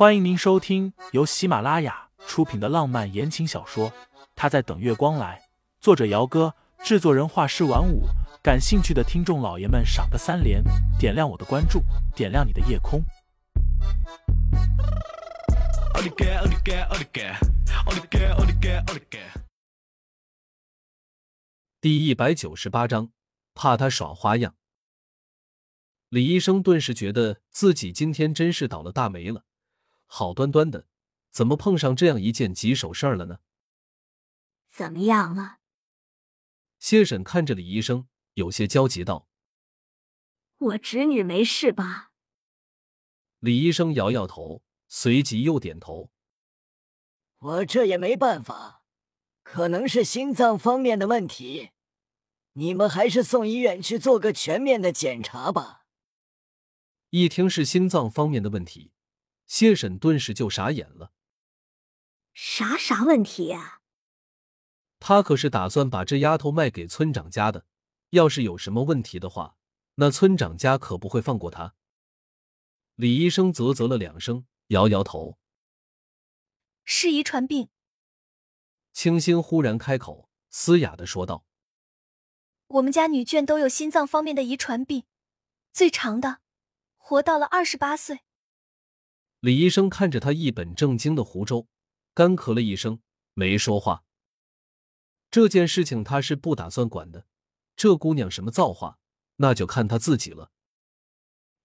欢迎您收听由喜马拉雅出品的浪漫言情小说《他在等月光来》，作者：姚哥，制作人：画师晚舞。感兴趣的听众老爷们，赏个三连，点亮我的关注，点亮你的夜空。第一百九十八章，怕他耍花样。李医生顿时觉得自己今天真是倒了大霉了。好端端的，怎么碰上这样一件棘手事儿了呢？怎么样了？谢婶看着李医生，有些焦急道：“我侄女没事吧？”李医生摇摇头，随即又点头：“我这也没办法，可能是心脏方面的问题，你们还是送医院去做个全面的检查吧。”一听是心脏方面的问题。谢婶顿时就傻眼了，啥啥问题呀？他可是打算把这丫头卖给村长家的，要是有什么问题的话，那村长家可不会放过他。李医生啧啧了两声，摇摇头：“是遗传病。”清新忽然开口，嘶哑的说道：“我们家女眷都有心脏方面的遗传病，最长的活到了二十八岁。”李医生看着他一本正经的胡诌，干咳了一声，没说话。这件事情他是不打算管的。这姑娘什么造化，那就看她自己了。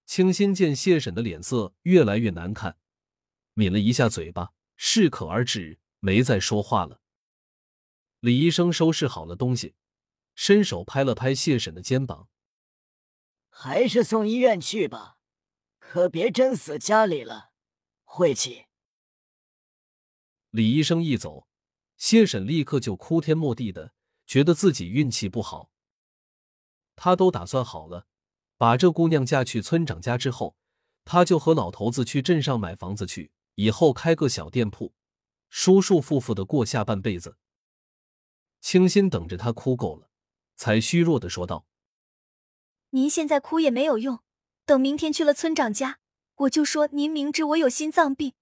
清新见谢婶的脸色越来越难看，抿了一下嘴巴，适可而止，没再说话了。李医生收拾好了东西，伸手拍了拍谢婶的肩膀：“还是送医院去吧，可别真死家里了。”晦气！李医生一走，谢婶立刻就哭天抹地的，觉得自己运气不好。他都打算好了，把这姑娘嫁去村长家之后，他就和老头子去镇上买房子去，以后开个小店铺，舒舒服服的过下半辈子。清心等着他哭够了，才虚弱的说道：“您现在哭也没有用，等明天去了村长家。”我就说您明知我有心脏病，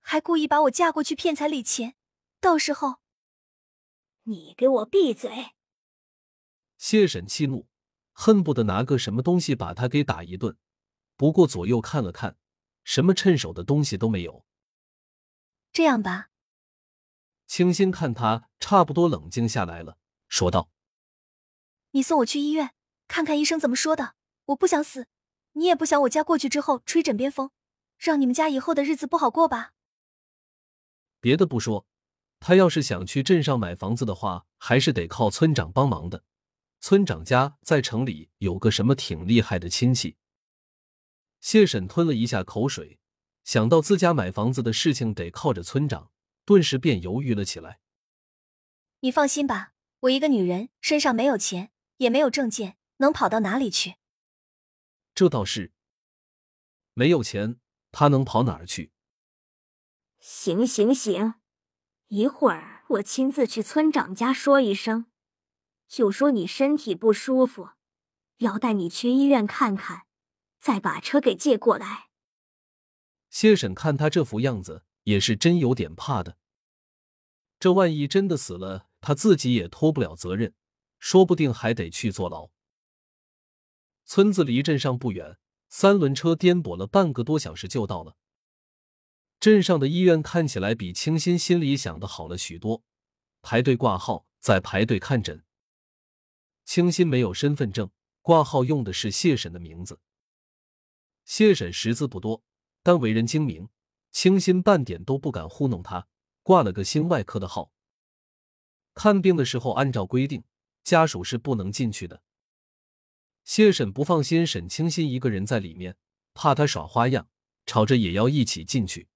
还故意把我嫁过去骗彩礼钱，到时候你给我闭嘴！谢婶气怒，恨不得拿个什么东西把他给打一顿。不过左右看了看，什么趁手的东西都没有。这样吧，清新看他差不多冷静下来了，说道：“你送我去医院看看医生怎么说的，我不想死。”你也不想我家过去之后吹枕边风，让你们家以后的日子不好过吧？别的不说，他要是想去镇上买房子的话，还是得靠村长帮忙的。村长家在城里有个什么挺厉害的亲戚。谢婶吞了一下口水，想到自家买房子的事情得靠着村长，顿时便犹豫了起来。你放心吧，我一个女人身上没有钱，也没有证件，能跑到哪里去？这倒是，没有钱，他能跑哪儿去？行行行，一会儿我亲自去村长家说一声，就说你身体不舒服，要带你去医院看看，再把车给借过来。谢婶看他这副样子，也是真有点怕的。这万一真的死了，他自己也脱不了责任，说不定还得去坐牢。村子离镇上不远，三轮车颠簸了半个多小时就到了。镇上的医院看起来比清新心里想的好了许多，排队挂号，再排队看诊。清新没有身份证，挂号用的是谢婶的名字。谢婶识字不多，但为人精明，清新半点都不敢糊弄他，挂了个心外科的号。看病的时候，按照规定，家属是不能进去的。谢婶不放心沈清新一个人在里面，怕他耍花样，吵着也要一起进去。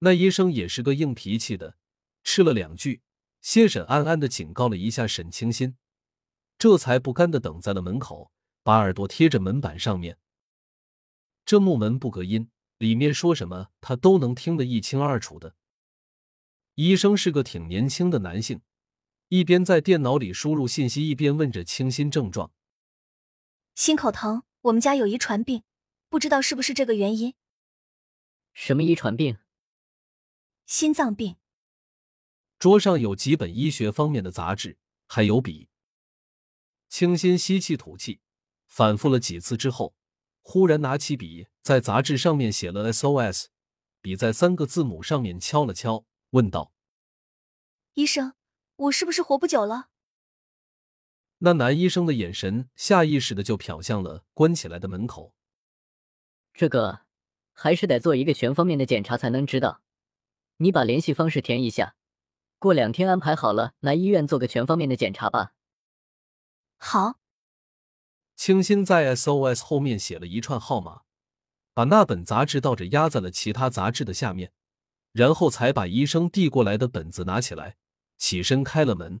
那医生也是个硬脾气的，吃了两句，谢婶暗暗的警告了一下沈清新，这才不甘的等在了门口，把耳朵贴着门板上面。这木门不隔音，里面说什么他都能听得一清二楚的。医生是个挺年轻的男性，一边在电脑里输入信息，一边问着清新症状。心口疼，我们家有遗传病，不知道是不是这个原因。什么遗传病？心脏病。桌上有几本医学方面的杂志，还有笔。清新吸气吐气，反复了几次之后，忽然拿起笔，在杂志上面写了 “SOS”，笔在三个字母上面敲了敲，问道：“医生，我是不是活不久了？”那男医生的眼神下意识的就瞟向了关起来的门口。这个还是得做一个全方面的检查才能知道。你把联系方式填一下，过两天安排好了来医院做个全方面的检查吧。好。清新在 SOS 后面写了一串号码，把那本杂志倒着压在了其他杂志的下面，然后才把医生递过来的本子拿起来，起身开了门。